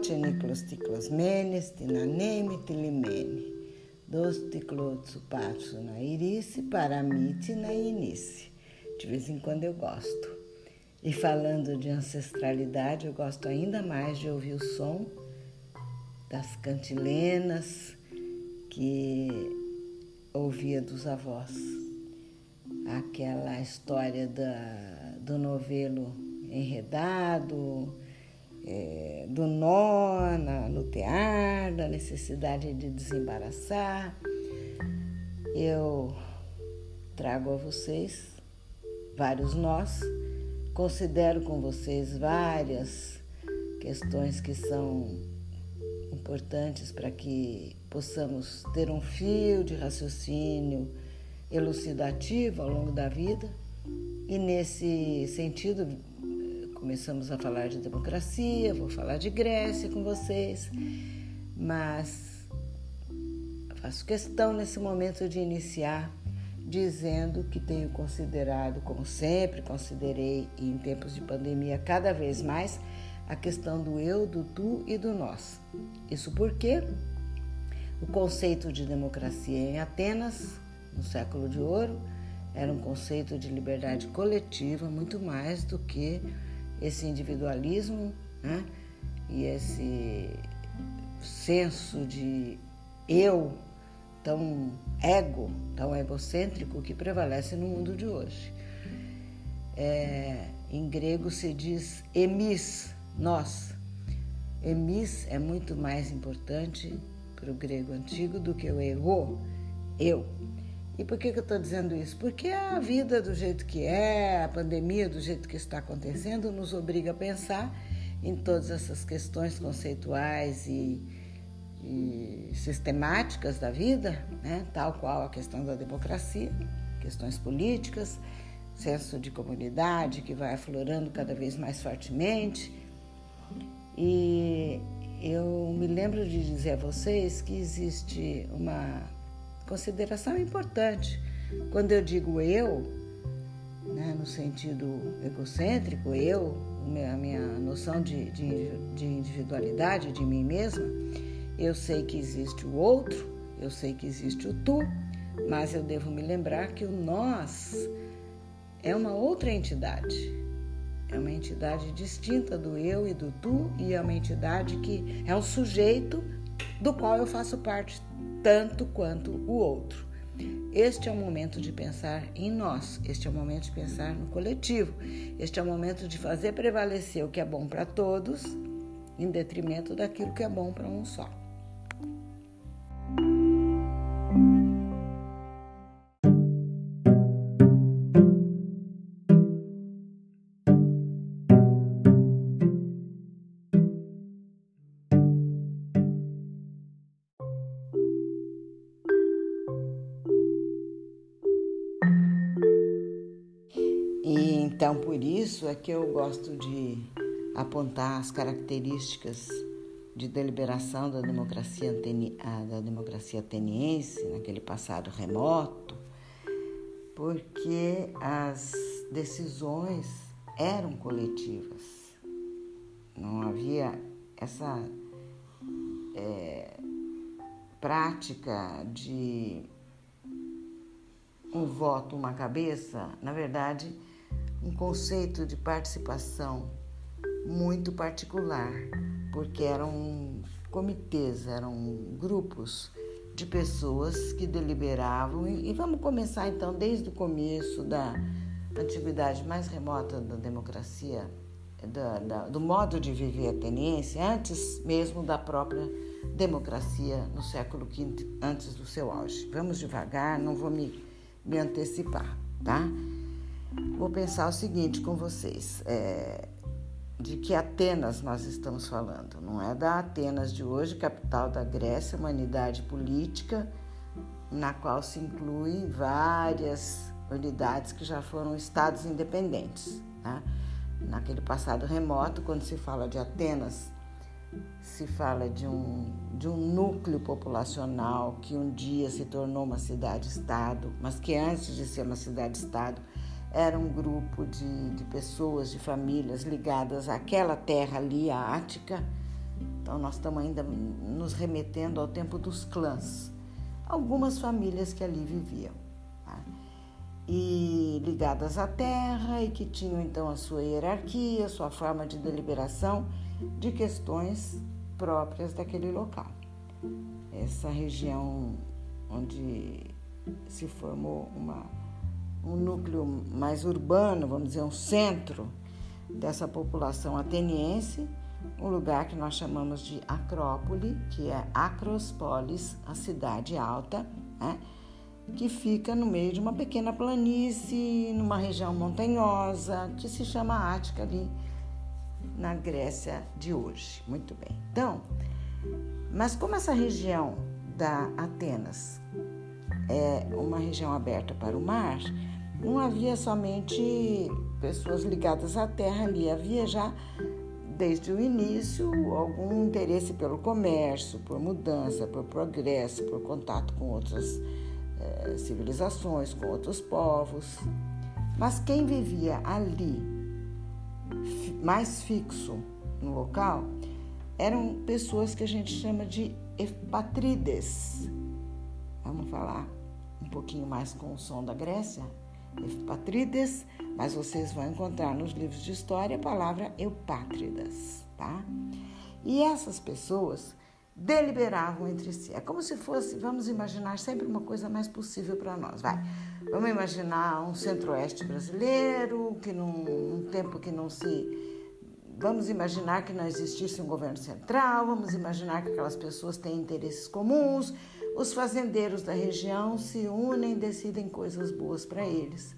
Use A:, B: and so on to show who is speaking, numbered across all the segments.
A: Oce Niklos Tiklos Menes, Tinaneme Tilimene, Dos Tiklotsu Patsu na Irice, Paramite na Inice. De vez em quando eu gosto. E falando de ancestralidade, eu gosto ainda mais de ouvir o som das cantilenas que ouvia dos avós. Aquela história da, do novelo enredado, é, do nó na, no tear, da necessidade de desembaraçar. Eu trago a vocês vários nós, considero com vocês várias questões que são importantes para que possamos ter um fio de raciocínio elucidativo ao longo da vida. E nesse sentido, começamos a falar de democracia, vou falar de Grécia com vocês, mas faço questão nesse momento de iniciar dizendo que tenho considerado, como sempre considerei em tempos de pandemia, cada vez mais a questão do eu, do tu e do nós. Isso porque o conceito de democracia em Atenas, no século de ouro, era um conceito de liberdade coletiva muito mais do que esse individualismo né? e esse senso de eu tão ego, tão egocêntrico que prevalece no mundo de hoje. É, em grego se diz emis, nós. Emis é muito mais importante para o grego antigo do que o ego, eu. E por que, que eu estou dizendo isso? Porque a vida do jeito que é, a pandemia do jeito que está acontecendo, nos obriga a pensar em todas essas questões conceituais e, e sistemáticas da vida, né? tal qual a questão da democracia, questões políticas, senso de comunidade que vai aflorando cada vez mais fortemente. E eu me lembro de dizer a vocês que existe uma consideração importante. Quando eu digo eu, né, no sentido egocêntrico, eu, a minha noção de, de, de individualidade de mim mesma, eu sei que existe o outro, eu sei que existe o tu, mas eu devo me lembrar que o nós é uma outra entidade. É uma entidade distinta do eu e do tu, e é uma entidade que é um sujeito do qual eu faço parte tanto quanto o outro. Este é o momento de pensar em nós, este é o momento de pensar no coletivo, este é o momento de fazer prevalecer o que é bom para todos, em detrimento daquilo que é bom para um só. Isso é eu gosto de apontar as características de deliberação da democracia, da democracia ateniense, naquele passado remoto, porque as decisões eram coletivas. Não havia essa é, prática de um voto, uma cabeça, na verdade, um conceito de participação muito particular, porque eram comitês, eram grupos de pessoas que deliberavam. E vamos começar então desde o começo da antiguidade mais remota da democracia, da, da, do modo de viver ateniense, antes mesmo da própria democracia no século V, antes do seu auge. Vamos devagar, não vou me, me antecipar, tá? Vou pensar o seguinte com vocês: é, de que Atenas nós estamos falando? Não é da Atenas de hoje, capital da Grécia, uma unidade política na qual se incluem várias unidades que já foram estados independentes. Né? Naquele passado remoto, quando se fala de Atenas, se fala de um, de um núcleo populacional que um dia se tornou uma cidade-estado, mas que antes de ser uma cidade-estado era um grupo de, de pessoas, de famílias ligadas àquela terra ali, a Ática, Então, nós estamos ainda nos remetendo ao tempo dos clãs. Algumas famílias que ali viviam. Tá? E ligadas à terra e que tinham então a sua hierarquia, sua forma de deliberação de questões próprias daquele local. Essa região onde se formou uma, um núcleo mais urbano, vamos dizer, um centro dessa população ateniense, um lugar que nós chamamos de Acrópole, que é Acrospolis, a cidade alta, né? que fica no meio de uma pequena planície, numa região montanhosa, que se chama Ática ali na Grécia de hoje. Muito bem. Então, mas como essa região da Atenas é uma região aberta para o mar, não havia somente pessoas ligadas à terra ali, havia já desde o início algum interesse pelo comércio, por mudança, por progresso, por contato com outras eh, civilizações, com outros povos. Mas quem vivia ali, mais fixo no local, eram pessoas que a gente chama de epatrides. Vamos falar um pouquinho mais com o som da Grécia? Epatrides, mas vocês vão encontrar nos livros de história a palavra eupátridas, tá? E essas pessoas deliberavam entre si. É como se fosse, vamos imaginar sempre uma coisa mais possível para nós, vai. Vamos imaginar um centro-oeste brasileiro, que num, num tempo que não se Vamos imaginar que não existisse um governo central, vamos imaginar que aquelas pessoas têm interesses comuns, os fazendeiros da região se unem e decidem coisas boas para eles.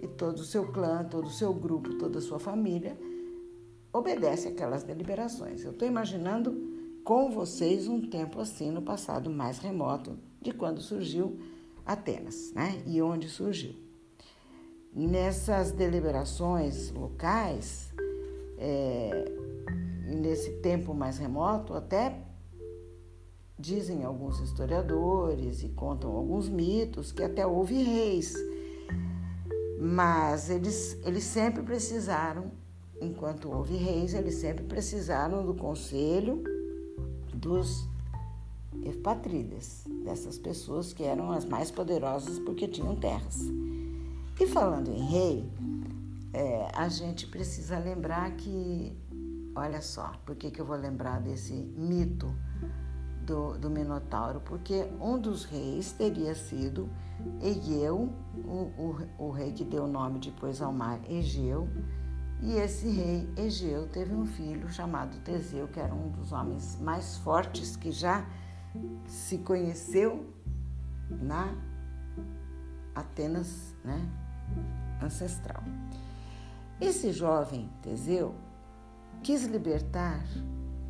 A: E todo o seu clã, todo o seu grupo, toda a sua família obedece aquelas deliberações. Eu estou imaginando com vocês um tempo assim no passado mais remoto de quando surgiu Atenas, né? E onde surgiu. Nessas deliberações locais, é, nesse tempo mais remoto, até dizem alguns historiadores e contam alguns mitos que até houve reis, mas eles, eles sempre precisaram, enquanto houve reis, eles sempre precisaram do conselho dos epatrides, dessas pessoas que eram as mais poderosas porque tinham terras. E falando em rei, é, a gente precisa lembrar que, olha só, por que, que eu vou lembrar desse mito do, do Minotauro? Porque um dos reis teria sido Egeu, o, o, o rei que deu o nome depois ao mar Egeu, e esse rei Egeu teve um filho chamado Teseu, que era um dos homens mais fortes que já se conheceu na Atenas né, ancestral. Esse jovem Teseu quis libertar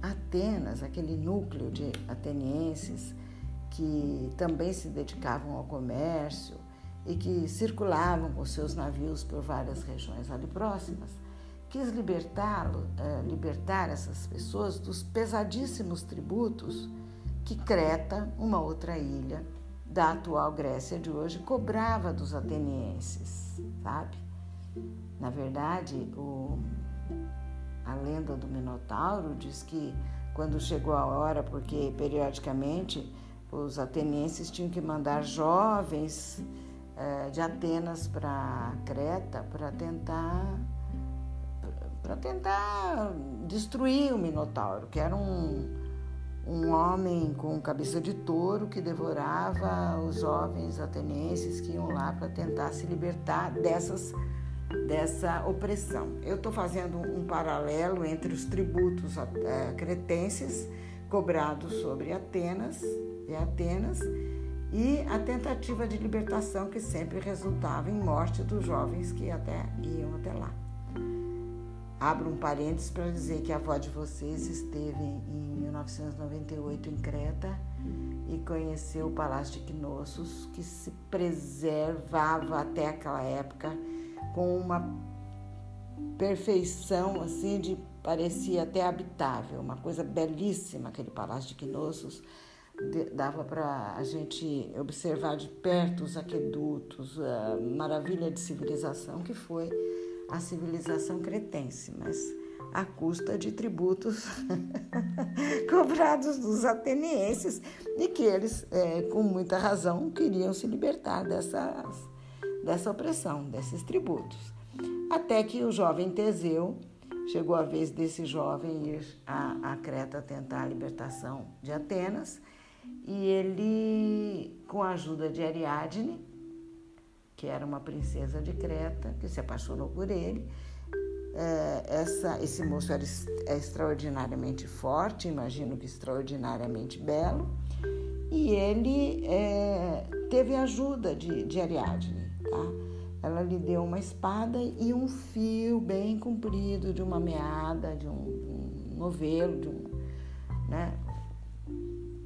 A: Atenas, aquele núcleo de atenienses que também se dedicavam ao comércio e que circulavam com seus navios por várias regiões ali próximas, quis libertá-lo, eh, libertar essas pessoas dos pesadíssimos tributos que Creta, uma outra ilha da atual Grécia de hoje, cobrava dos atenienses, sabe? Na verdade, o, a lenda do Minotauro diz que quando chegou a hora, porque periodicamente os atenienses tinham que mandar jovens eh, de Atenas para Creta para tentar para tentar destruir o Minotauro, que era um, um homem com cabeça de touro que devorava os jovens atenienses que iam lá para tentar se libertar dessas dessa opressão. Eu estou fazendo um paralelo entre os tributos uh, cretenses cobrados sobre Atenas e Atenas e a tentativa de libertação que sempre resultava em morte dos jovens que até iam até lá. Abro um parênteses para dizer que a avó de vocês esteve em 1998 em Creta e conheceu o Palácio de Knossos, que se preservava até aquela época com uma perfeição assim de parecia até habitável, uma coisa belíssima aquele palácio de Knossos. Dava para a gente observar de perto os aquedutos, a maravilha de civilização que foi a civilização cretense. Mas à custa de tributos cobrados dos atenienses e que eles, é, com muita razão, queriam se libertar dessas, dessa opressão, desses tributos. Até que o jovem Teseu chegou a vez desse jovem ir a, a Creta tentar a libertação de Atenas e ele, com a ajuda de Ariadne, que era uma princesa de Creta, que se apaixonou por ele, é, essa, esse moço era é extraordinariamente forte, imagino que extraordinariamente belo, e ele é, teve ajuda de, de Ariadne, tá? Ela lhe deu uma espada e um fio bem comprido de uma meada, de um, um novelo, de um né,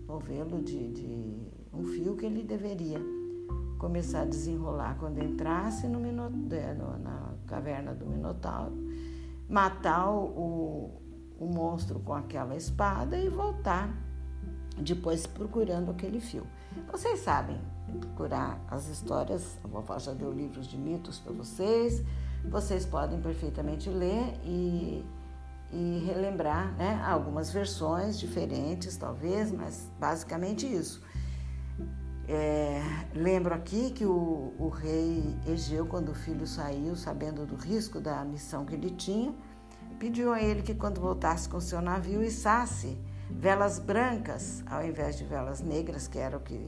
A: novelo de, de um fio que ele deveria começar a desenrolar quando entrasse no, no na caverna do Minotauro, matar o, o monstro com aquela espada e voltar depois procurando aquele fio. Vocês sabem procurar as histórias, a vovó já deu livros de mitos para vocês, vocês podem perfeitamente ler e, e relembrar né, algumas versões diferentes, talvez, mas basicamente isso. É, lembro aqui que o, o, rei Egeu, quando o filho saiu, sabendo do risco da missão que ele tinha, pediu a ele que, quando voltasse com seu navio, içasse velas brancas ao invés de velas negras, que era o que,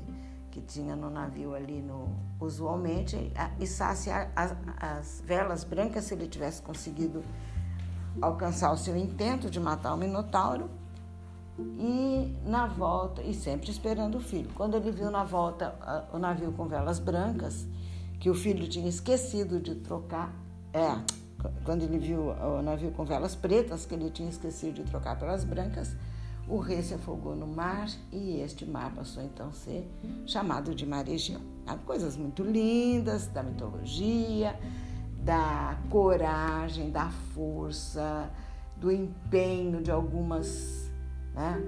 A: que tinha no navio ali no, usualmente, içasse as, as velas brancas se ele tivesse conseguido alcançar o seu intento de matar o Minotauro e na volta, e sempre esperando o filho. Quando ele viu na volta o navio com velas brancas, que o filho tinha esquecido de trocar, é, quando ele viu o navio com velas pretas, que ele tinha esquecido de trocar pelas brancas, o rei se afogou no mar e este mar passou então a ser chamado de Mar Egeu. Coisas muito lindas da mitologia, da coragem, da força, do empenho de algumas né,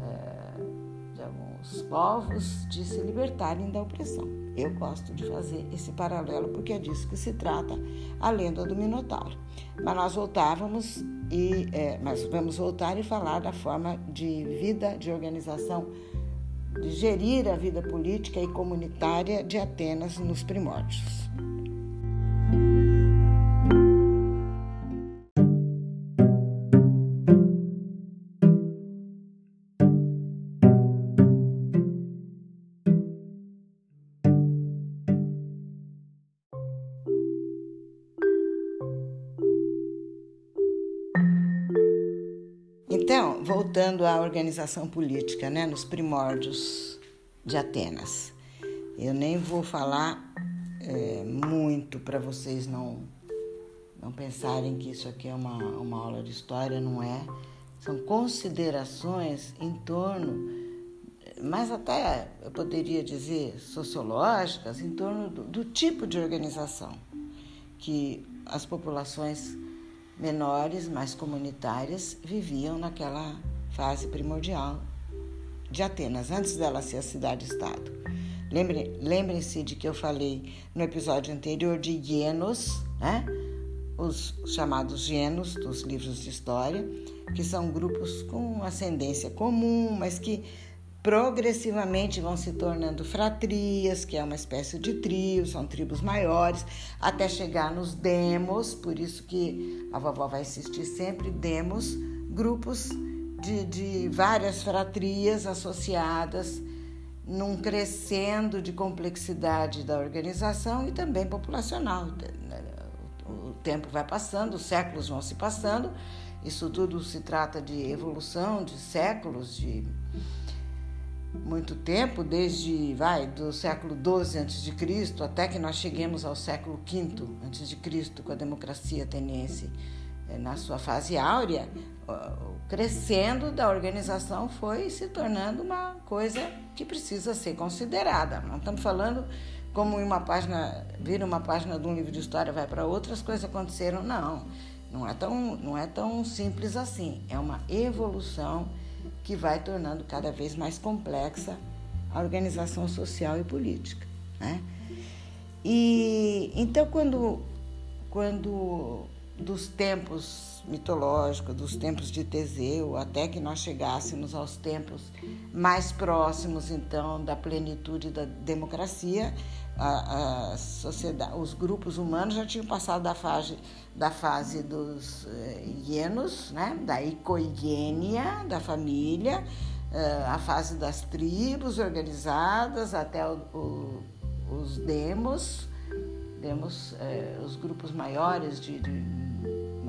A: é, de alguns povos de se libertarem da opressão. Eu gosto de fazer esse paralelo porque é disso que se trata a lenda do Minotauro. Mas nós voltávamos e é, mas vamos voltar e falar da forma de vida, de organização, de gerir a vida política e comunitária de Atenas nos primórdios. Voltando à organização política, né, nos primórdios de Atenas. Eu nem vou falar é, muito para vocês não, não pensarem que isso aqui é uma, uma aula de história, não é. São considerações em torno, mas até eu poderia dizer sociológicas, em torno do, do tipo de organização que as populações menores, mais comunitárias, viviam naquela fase primordial de Atenas, antes dela ser a cidade-estado. Lembrem-se de que eu falei no episódio anterior de hienos, né? os chamados hienos dos livros de história, que são grupos com ascendência comum, mas que progressivamente vão se tornando fratrias, que é uma espécie de trio, são tribos maiores, até chegar nos demos, por isso que a vovó vai insistir sempre, demos, grupos de, de várias fratrias associadas num crescendo de complexidade da organização e também populacional. O tempo vai passando, os séculos vão se passando, isso tudo se trata de evolução de séculos, de muito tempo, desde vai do século XII a.C. até que nós cheguemos ao século V a.C. com a democracia ateniense na sua fase áurea, crescendo da organização foi se tornando uma coisa que precisa ser considerada. Não estamos falando como uma página, vira uma página de um livro de história vai para outras coisas aconteceram, não. Não é tão, não é tão simples assim. É uma evolução que vai tornando cada vez mais complexa a organização social e política. Né? E então quando, quando dos tempos mitológicos, dos tempos de Teseu, até que nós chegássemos aos tempos mais próximos, então, da plenitude da democracia, a, a sociedade, os grupos humanos já tinham passado da fase, da fase dos eh, hienos, né? da icoigênia, da família, eh, a fase das tribos organizadas, até o, o, os demos, demos eh, os grupos maiores de, de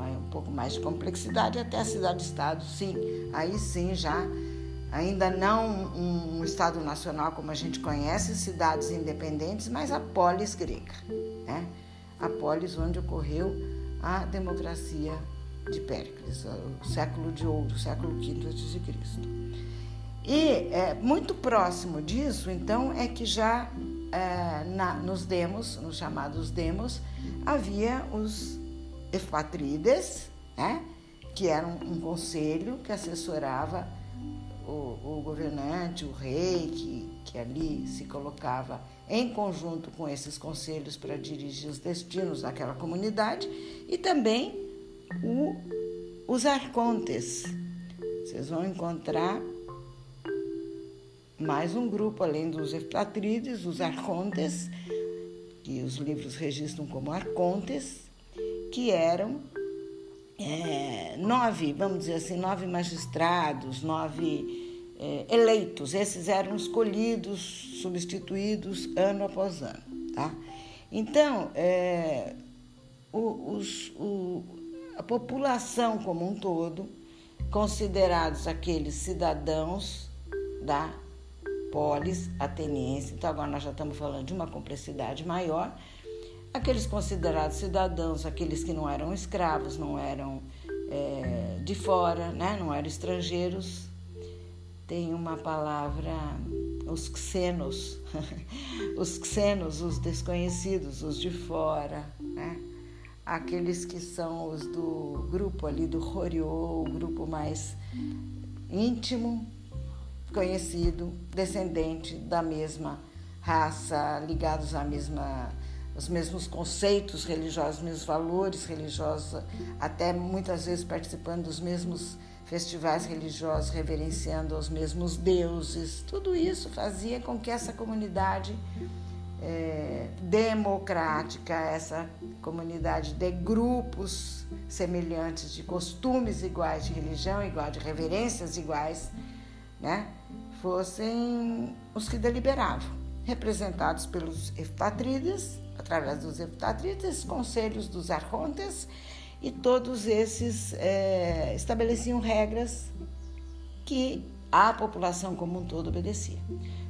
A: um pouco mais de complexidade, até a cidade-estado, sim, aí sim já ainda não um Estado nacional como a gente conhece, cidades independentes, mas a polis grega, né? a polis onde ocorreu a democracia de Péricles, o século de ouro, século V a.C. E é, muito próximo disso, então, é que já é, na, nos demos, nos chamados demos, havia os efatrides, né? que era um, um conselho que assessorava o, o governante, o rei, que, que ali se colocava em conjunto com esses conselhos para dirigir os destinos daquela comunidade, e também o, os arcontes. Vocês vão encontrar mais um grupo, além dos Eufratrides, os arcontes, que os livros registram como arcontes, que eram é, nove, vamos dizer assim, nove magistrados, nove é, eleitos. Esses eram escolhidos, substituídos ano após ano. Tá? Então, é, os, o, a população como um todo, considerados aqueles cidadãos da polis ateniense, então agora nós já estamos falando de uma complexidade maior, aqueles considerados cidadãos, aqueles que não eram escravos, não eram é, de fora, né? não eram estrangeiros. Tem uma palavra, os xenos, os xenos, os desconhecidos, os de fora, né? aqueles que são os do grupo ali do Horiô, o grupo mais íntimo, conhecido, descendente da mesma raça, ligados à mesma os mesmos conceitos religiosos, os mesmos valores religiosos, até muitas vezes participando dos mesmos festivais religiosos, reverenciando os mesmos deuses. Tudo isso fazia com que essa comunidade é, democrática, essa comunidade de grupos semelhantes, de costumes iguais, de religião igual, de reverências iguais, né, fossem os que deliberavam, representados pelos Efpatrides através dos heptatritas, conselhos dos arcontes, e todos esses é, estabeleciam regras que a população como um todo obedecia.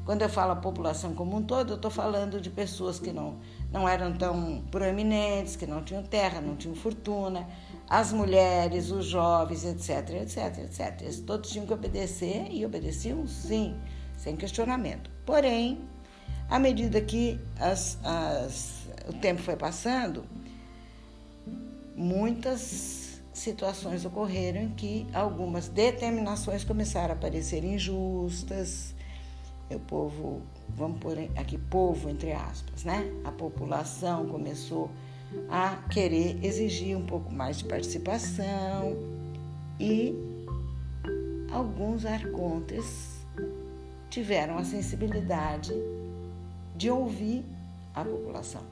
A: Quando eu falo a população como um todo, eu estou falando de pessoas que não, não eram tão proeminentes, que não tinham terra, não tinham fortuna, as mulheres, os jovens, etc, etc, etc. Eles todos tinham que obedecer e obedeciam sim, sem questionamento. Porém, à medida que as, as, o tempo foi passando, muitas situações ocorreram em que algumas determinações começaram a parecer injustas. O povo, vamos pôr aqui povo entre aspas, né? A população começou a querer exigir um pouco mais de participação e alguns arcontes tiveram a sensibilidade de ouvir a população,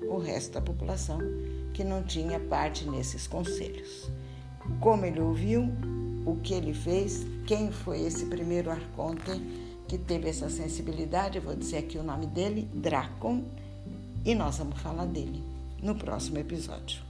A: o resto da população que não tinha parte nesses conselhos. Como ele ouviu, o que ele fez, quem foi esse primeiro arconte que teve essa sensibilidade, eu vou dizer aqui o nome dele, Dracon, e nós vamos falar dele no próximo episódio.